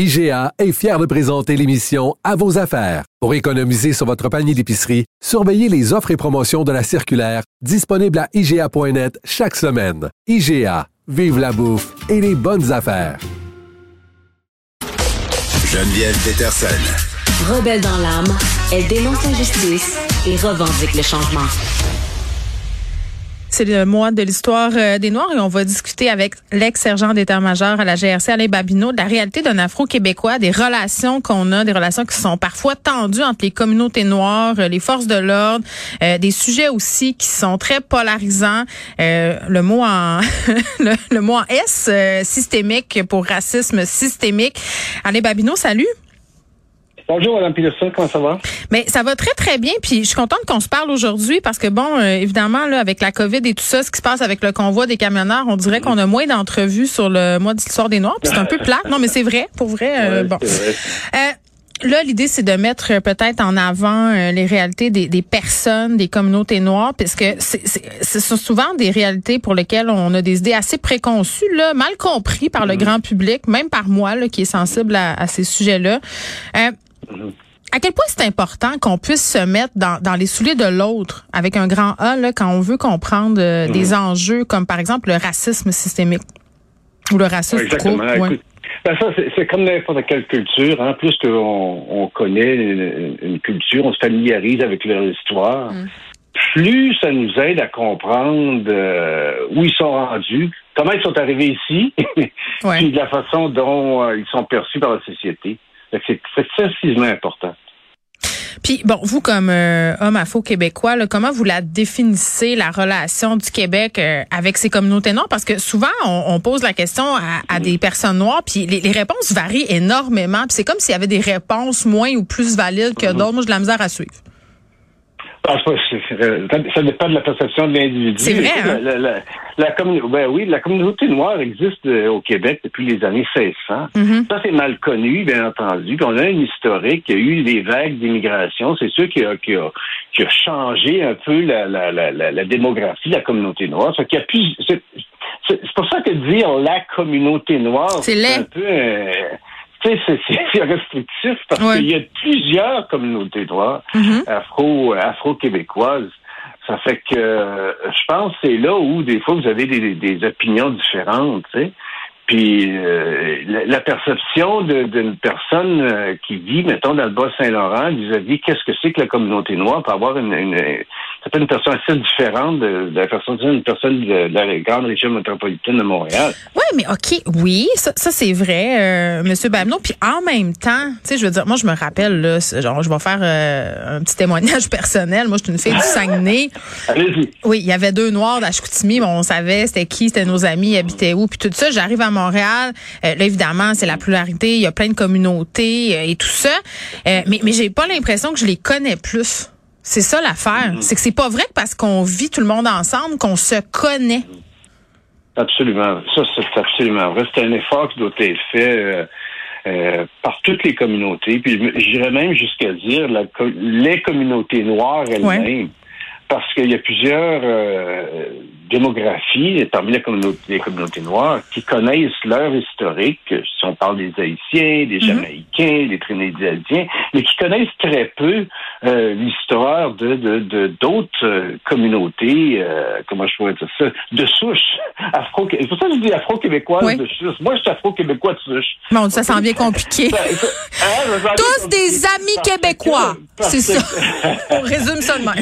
IGA est fier de présenter l'émission À vos affaires. Pour économiser sur votre panier d'épicerie, surveillez les offres et promotions de la circulaire disponible à IGA.net chaque semaine. IGA, vive la bouffe et les bonnes affaires. Geneviève Peterson. Rebelle dans l'âme, elle dénonce l'injustice et revendique le changement. C'est le mois de l'histoire euh, des Noirs et on va discuter avec l'ex-sergent d'état-major à la GRC, Alain Babineau, de la réalité d'un Afro-Québécois, des relations qu'on a, des relations qui sont parfois tendues entre les communautés noires, euh, les forces de l'ordre, euh, des sujets aussi qui sont très polarisants. le mot en le, le, mot en S, systémique pour racisme systémique. Alain Babineau, salut. Bonjour, Mme Peterson, comment ça va? Mais ça va très, très bien. Puis je suis contente qu'on se parle aujourd'hui parce que, bon, euh, évidemment, là, avec la COVID et tout ça, ce qui se passe avec le convoi des camionneurs, on dirait qu'on a moins d'entrevues sur le mois de l'histoire des Noirs. Puis c'est un peu plat. Non, mais c'est vrai, pour vrai. Euh, bon. Euh, là, l'idée, c'est de mettre peut-être en avant les réalités des, des, personnes, des communautés noires, puisque ce sont souvent des réalités pour lesquelles on a des idées assez préconçues, là, mal compris par le mm-hmm. grand public, même par moi, là, qui est sensible à, à ces sujets-là. Euh, à quel point c'est important qu'on puisse se mettre dans, dans les souliers de l'autre avec un grand A là, quand on veut comprendre euh, des mhm. enjeux comme par exemple le racisme systémique? Ou le racisme Exactement. Ben, ça, c'est comme n'importe quelle culture. Hein. Plus qu'on on connaît une, culture, on se familiarise avec leur histoire, mhm. plus ça nous aide à comprendre euh, où ils sont rendus, comment ils sont arrivés ici, puis de la façon dont euh, ils sont perçus par la société. C'est excessivement important. Puis bon, vous comme euh, homme afro-québécois, comment vous la définissez la relation du Québec euh, avec ces communautés noires? Parce que souvent on, pose la question à, des personnes noires, puis les, réponses varient énormément. Puis c'est comme s'il y avait des réponses moins ou plus valides que d'autres. Moi, j'ai de la misère à suivre. Ah, ça dépend de la perception de l'individu. C'est vrai. Hein? La, la, ben oui, la communauté noire existe euh, au Québec depuis les années 1600. Mm-hmm. Ça, c'est mal connu, bien entendu. Puis on a un historique. Il y a eu des vagues d'immigration. C'est sûr qu'il a, a, a, changé un peu la, la, la, démographie de la communauté noire. Ça, a c'est, pour ça que dire la communauté noire, c'est un peu... Euh, c'est restrictif parce qu'il y a plusieurs communautés noires mm-hmm. afro, afro-québécoises. Ça fait que euh, je pense que c'est là où des fois vous avez des, des opinions différentes, tu sais. Puis euh, la, perception d'une personne euh, qui vit, mettons, dans le Bas-Saint-Laurent, vis-à-vis qu'est-ce que c'est que la communauté noire, peut avoir une, une être une personne assez différente de, la personne d'une personne de, la grande région métropolitaine de Montréal. Oui, mais OK, oui, ça, ça c'est vrai, euh, Monsieur Babneau. Puis en même temps, tu sais, je veux dire, moi je me rappelle, là, genre, je vais faire euh, un petit témoignage personnel. Moi, je suis une fille du Saguenay. Allez-y. Oui, il y avait deux Noirs d'Ashkoutimi, on savait c'était qui, c'était nos amis, ils habitaient où, puis tout ça. J'arrive à Montréal, euh, là évidemment, c'est la pluralité, il y a plein de communautés euh, et tout ça. mais mais j'ai pas l'impression que je les connais plus. C'est ça l'affaire. Mm-hmm. C'est que c'est pas vrai que parce qu'on vit tout le monde ensemble qu'on se connaît. Absolument. Ça, c'est absolument vrai. C'est un effort qui doit être fait euh, euh, par toutes les communautés. Puis j'irais même jusqu'à dire les communautés noires elles-mêmes. Parce qu'il y a plusieurs euh, parmi les communautés, les communautés noires qui connaissent leur historique, si on parle des Haïtiens, des mm-hmm. Jamaïcains, des Trinidadiens, mais qui connaissent très peu euh, l'histoire de d'autres de, euh, communautés, euh, comment je pourrais dire ça, de souche afro. C'est pour ça que je dis afro-québécoise de souche. Moi, je suis afro-québécois de souche. Bon, ça s'en vient compliqué. Ben, hein, Tous des amis québécois. C'est ça. On résume ça de même.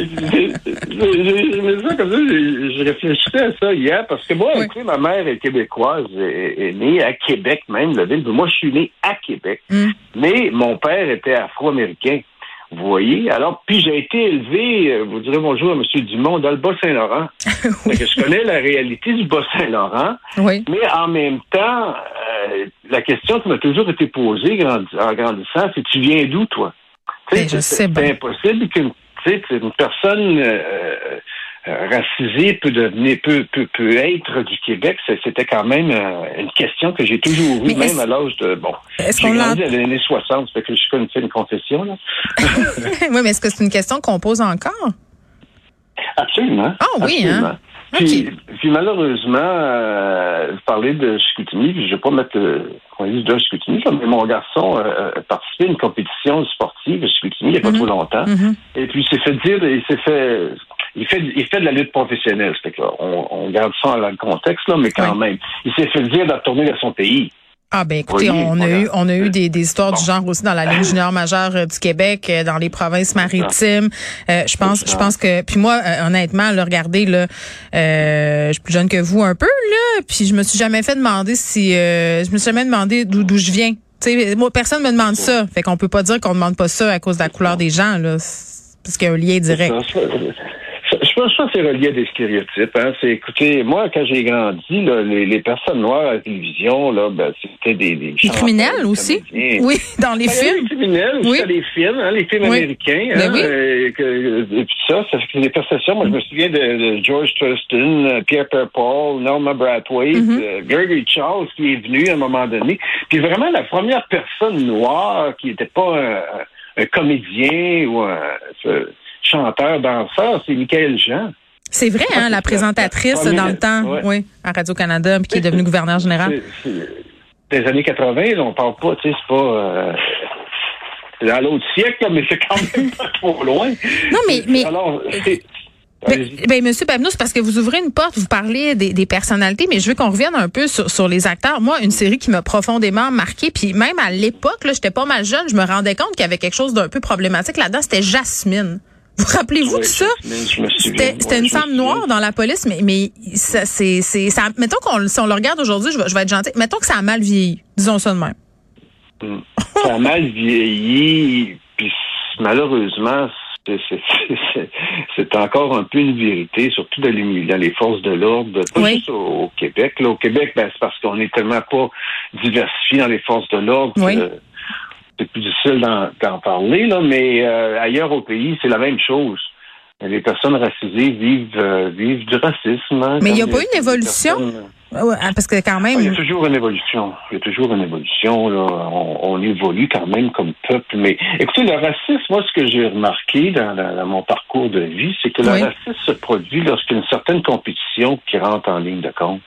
je, comme ça, je, réfléchissais à ça hier parce que moi, ma mère est québécoise, est, née à Québec même, la ville. Moi, je suis né à Québec, mm. mais mon père était afro-américain. Vous voyez? Alors, puis j'ai été élevé, euh, vous direz bonjour à M. Dumont, dans le Bas-Saint-Laurent. oui. Je connais la réalité du Bas-Saint-Laurent, oui. mais en même temps, euh, la question qui m'a toujours été posée en grandissant, c'est tu viens d'où, toi? Ben, c'est- impossible qu'une une personne euh, euh, racisée peut devenir peut, peut, peut être du Québec. C'était quand même euh, une question que j'ai toujours eue, même à l'âge de bon. Est-ce J'ai qu'on grandi à l'année 60, ça fait que je connais une confession là. oui, mais est-ce que c'est une question qu'on pose encore? Absolument. Ah oui, hein? Puis, puis malheureusement, euh, vous parlez de Chicoutimi, puis je ne vais pas mettre le qu'on dit de Chicoutimi, mais mon garçon euh, a participé à une compétition sportive à Chicoutimi il n'y a pas Mhm. trop longtemps. Mhm. Et puis il s'est fait dire, il s'est fait il fait, il fait de la lutte professionnelle. Fait que, on, on garde ça dans le contexte, là, mais quand Oui. même. Il s'est fait dire de retourner dans son pays. Ah ben écoutez, Oui, on a voilà. eu on a eu des, des histoires du genre aussi dans la Ligue junior majeure euh, du Québec, euh, dans les provinces maritimes. Euh, je pense je pense que puis moi euh, honnêtement là regardez là euh, je suis plus jeune que vous un peu là, puis je me suis jamais fait demander si euh, je me suis jamais demandé d'où d'où je viens. Tu sais moi personne me demande ça, fait qu'on peut pas dire qu'on demande pas ça à cause de la couleur des gens là, parce qu'il y a un lien direct. Je pense que c'est relié à des stéréotypes. Hein. C'est, écoutez, moi, quand j'ai grandi, là, les, les personnes noires à la télévision, là, ben, c'était des, des, chanteurs, criminels des aussi. Oui, dans les Ben, films. Les criminels, Oui. les films, hein, les films Oui. américains. Ben hein, oui. euh, que- et puis ça, ça fait des prestations. Moi, je me souviens de, de George Thurston, euh, Pierre Paul, Norma Brathwaite, Mhm. euh, Gregory Charles qui est venu à un moment donné. Puis vraiment, la première personne noire qui n'était pas un, un comédien ou un chanteur, danseur, c'est Michael Jean. C'est vrai hein, la présentatrice dans le temps, ouais. oui, à Radio Canada, puis qui est devenue gouverneur général. Des années 80, là, on parle pas, tu sais, c'est pas... euh, c'est dans l'autre siècle, là, mais c'est quand même pas trop loin. Non, mais- mais- Alors, c'est... Ben, ben, Monsieur Pabno, c'est parce que vous ouvrez une porte, vous parlez des, des personnalités, mais je veux qu'on revienne un peu sur, sur les acteurs. Moi, une série qui m'a profondément marqué, puis même à l'époque, là, j'étais pas mal jeune, je me rendais compte qu'il y avait quelque chose d'un peu problématique là-dedans. C'était Jasmine. Vous rappelez-vous de ça? C'était une femme noire dans la police, mais mais ça, c'est ça. Mettons qu'on si on le regarde aujourd'hui, je vais, je vais être gentil. Mettons que ça a mal vieilli. Disons ça de même. Mm. Ça a mal vieilli, puis malheureusement, c'est- encore un peu une vérité, surtout dans les, dans les forces de l'ordre, pas Oui. juste au, au Québec. Là, au Québec, ben, c'est parce qu'on est tellement pas diversifié dans les forces de l'ordre. Oui. C'est plus difficile d'en parler, là, mais euh, ailleurs au pays, c'est la même chose. Les personnes racisées vivent, euh, vivent du racisme. hein, Mais il y a pas une évolution? personnes- Ouais, hein, parce que quand ah, Il y a même. toujours une évolution. Il y a toujours une évolution. Là. On, on évolue quand même comme peuple. Mais écoutez, le racisme, moi, ce que j'ai remarqué dans, dans- dans mon parcours de vie, c'est que Oui. le racisme se produit lorsqu'il y a une certaine compétition qui rentre en ligne de compte.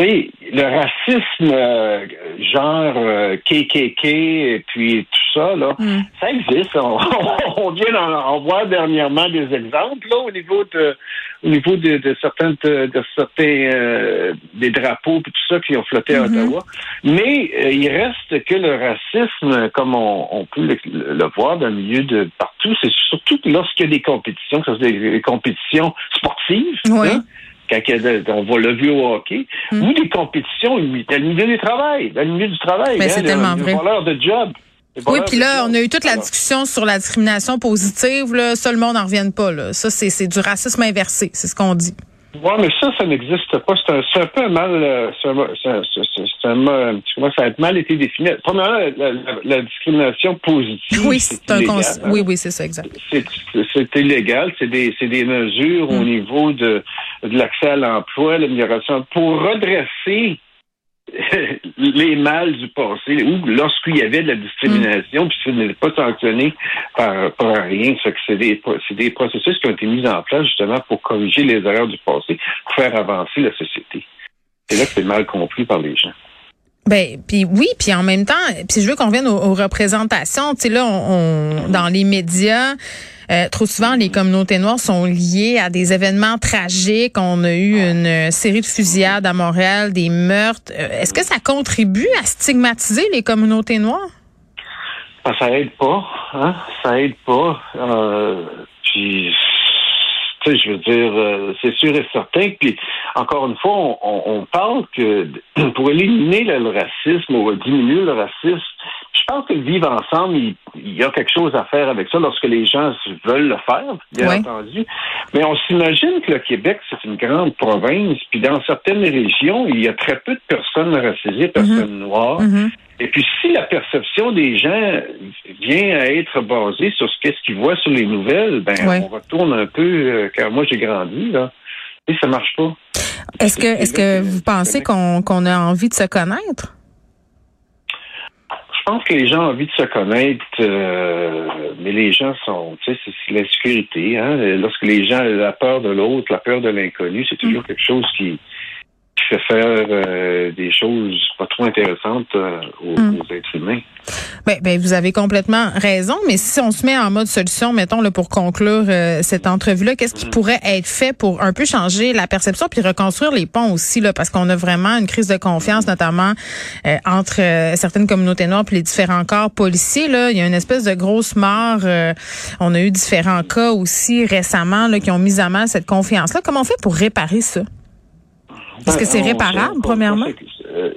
Le racisme euh, genre euh, KKK et puis tout ça, là, Hmm. ça existe. On, on vient d'en en voir dernièrement des exemples là, au niveau de au niveau de, de certains de, de certains euh, des drapeaux et tout ça qui ont flotté à Mhm. Ottawa. Mais euh, il reste que le racisme, comme on, on peut le, le voir dans le milieu de partout, c'est surtout lorsqu'il y a des compétitions, que ce soit des, des compétitions sportives. Oui. hein, on va le vu au hockey, Mm. ou des compétitions le milieu du travail, le milieu du travail. Ben, hein, c'est le- tellement le vrai. de job. Oui, puis là, on a eu toute la discussion sur la discrimination positive. Là, ça, le monde n'en revienne pas. Là. Ça, c'est du racisme inversé. C'est ce qu'on dit. Ouais, mais ça, ça n'existe pas. C'est un, un peu mal. euh, C'est un, c'est un, ça a mal été défini? Premièrement, la, la- la discrimination positive. Oui, c'est un illégal, hein. Oui, oui, c'est ça, exact. c'est illégal. C'est des, des mesures au Mm. niveau de, de l'accès à l'emploi, l'amélioration, pour redresser les mâles du passé, ou lorsqu'il y avait de la discrimination, puis ce n'est pas sanctionné par, par rien. C'est des, des processus qui ont été mis en place justement pour corriger les erreurs du passé, pour faire avancer la société. C'est là que c'est mal compris par les gens. Ben, puis oui, puis en même temps, puis je veux qu'on revienne aux, aux représentations. Tu sais là, on, on- dans les médias, euh, trop souvent les communautés noires sont liées à des événements tragiques. On a eu une série de fusillades à Montréal, des meurtres. Euh, Est-ce que ça contribue à stigmatiser les communautés noires? Ah, ça aide pas, hein? Ça aide pas. Euh, puis, tu sais, je veux dire, euh, c'est sûr et certain. Puis, encore une fois, on, on- on parle que pour éliminer le, le racisme ou diminuer le racisme, je pense que le vivre ensemble, il, il y a quelque chose à faire avec ça lorsque les gens veulent le faire, bien entendu. Mais on s'imagine que le Québec, c'est une grande province, puis dans certaines régions, il y a très peu de personnes racisées, personnes noires. Mhm. Et puis, si la perception des gens vient à être basée sur ce qu'est-ce qu'ils voient sur les nouvelles, ben, on retourne un peu, euh, car moi, j'ai grandi, là. Et ça marche pas. Est-ce que, est-ce que vous pensez qu'on qu'on a envie de se connaître? Je pense que les gens ont envie de se connaître, euh, mais les gens sont, tu sais, c'est l'insécurité. Hein? Lorsque les gens ont la peur de l'autre, la peur de l'inconnu, c'est toujours quelque chose qui fait faire euh, des choses pas trop intéressantes euh, aux, Mm. aux êtres humains. Ben, ben, vous avez complètement raison, mais si on se met en mode solution, mettons là, pour conclure euh, cette entrevue-là, qu'est-ce qui pourrait être fait pour un peu changer la perception puis reconstruire les ponts aussi, là, parce qu'on a vraiment une crise de confiance, notamment euh, entre euh, certaines communautés noires puis les différents corps policiers. Là, il y a une espèce de grosse mort. euh, on a eu différents cas aussi récemment là, qui ont mis à mal cette confiance-là. Comment on fait pour réparer ça? Est-ce que c'est Ben, réparable, premièrement? euh,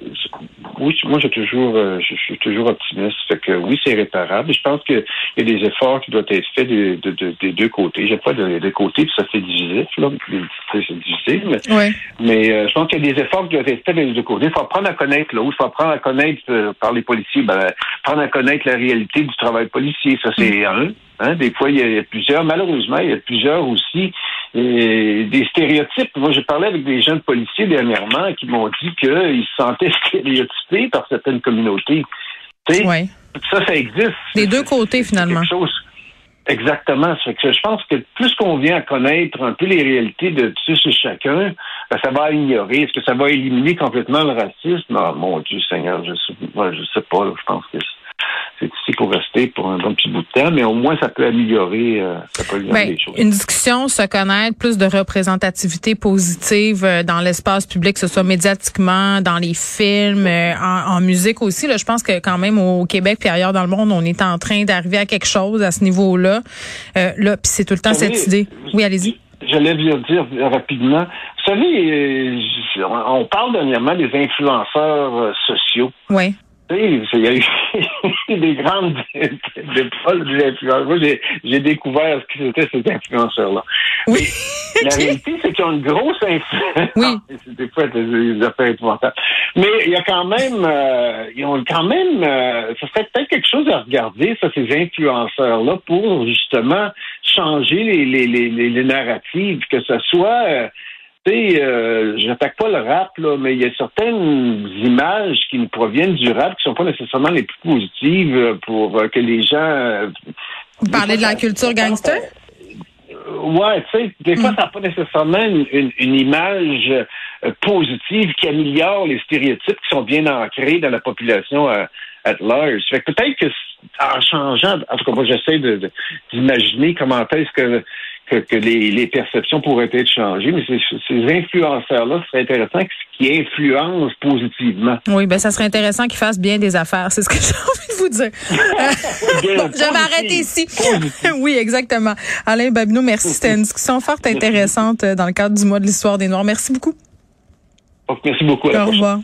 oui, moi, j'ai toujours, euh, je, suis toujours optimiste. Fait que oui, c'est réparable. Je pense qu'il y a des efforts qui doivent être faits de- de- de- des deux côtés. J'ai pas de, des côtés, puis ça fait divisif, là. C'est difficile, mais Oui. mais euh, je pense qu'il y a des efforts qui doivent être faits des deux côtés. Il faut apprendre à connaître l'autre. Il faut apprendre à connaître euh, par les policiers, ben, apprendre à connaître la réalité du travail policier. Ça, c'est un. Hein? Des fois, il y, a, il y a plusieurs. Malheureusement, il y a plusieurs aussi des stéréotypes. Moi, j'ai parlé avec des jeunes policiers dernièrement qui m'ont dit qu'ils se sentaient stéréotypés par certaines communautés. Ouais. Ça, ça existe. Des deux côtés, finalement. quelque chose- Exactement. Fait que je pense que plus qu'on vient à connaître un peu les réalités de tous et chacun, ben, ça va ignorer. Est-ce que ça va éliminer complètement le racisme? Ah, mon Dieu Seigneur, je sais, moi, je sais pas. là. Je pense que c'est ici pour rester pour un bon petit bout de temps, mais au moins ça peut améliorer, euh, ça peut améliorer Ben, les choses. une discussion, se connaître, plus de représentativité positive euh, dans l'espace public, que ce soit médiatiquement, dans les films, euh, en, en musique aussi. Là, je pense que quand même au Québec puis ailleurs dans le monde, on est en train d'arriver à quelque chose à ce niveau-là. Euh, là, puis c'est tout le temps savez, cette idée. Oui, allez-y. J'allais vous dire rapidement. Vous savez, on parle dernièrement des influenceurs sociaux. Oui. Il y a eu des grandes des influenceurs. Moi, j'ai, découvert ce que c'était ces influenceurs-là. Oui. Mais la réalité, c'est qu'ils ont une grosse influence. Oui. C'est des fois des, affaires épouvantables. Mais il y a quand même, euh, ils ont quand même, euh, ça serait peut-être quelque chose à regarder, ça, ces influenceurs-là, pour justement changer les, les, les, les, les narratives, que ce soit. euh, tu sais, euh, j'attaque pas le rap, là, mais il y a certaines images qui nous proviennent du rap qui sont pas nécessairement les plus positives pour euh, que les gens. euh, Vous parlez de la culture gangster? euh, Ouais, tu sais, des fois, ça n'a pas nécessairement une, une- une image euh, positive qui améliore les stéréotypes qui sont bien ancrés dans la population at large. Fait que peut-être que en changeant, en tout cas, moi, j'essaie de- de- d'imaginer comment est-ce que, que, que les, les perceptions pourraient être changées, mais ces, ces influenceurs-là, ce serait intéressant qui influencent positivement. Oui, ben ça serait intéressant qu'ils fassent bien des affaires. C'est ce que j'ai envie de vous dire. Bon, je vais m'arrêter ici. oui, exactement. Alain Babineau, merci. C'était une discussion fort intéressante euh, dans le cadre du mois de l'histoire des Noirs. Merci beaucoup. Donc, merci beaucoup. À la Au prochaine. revoir.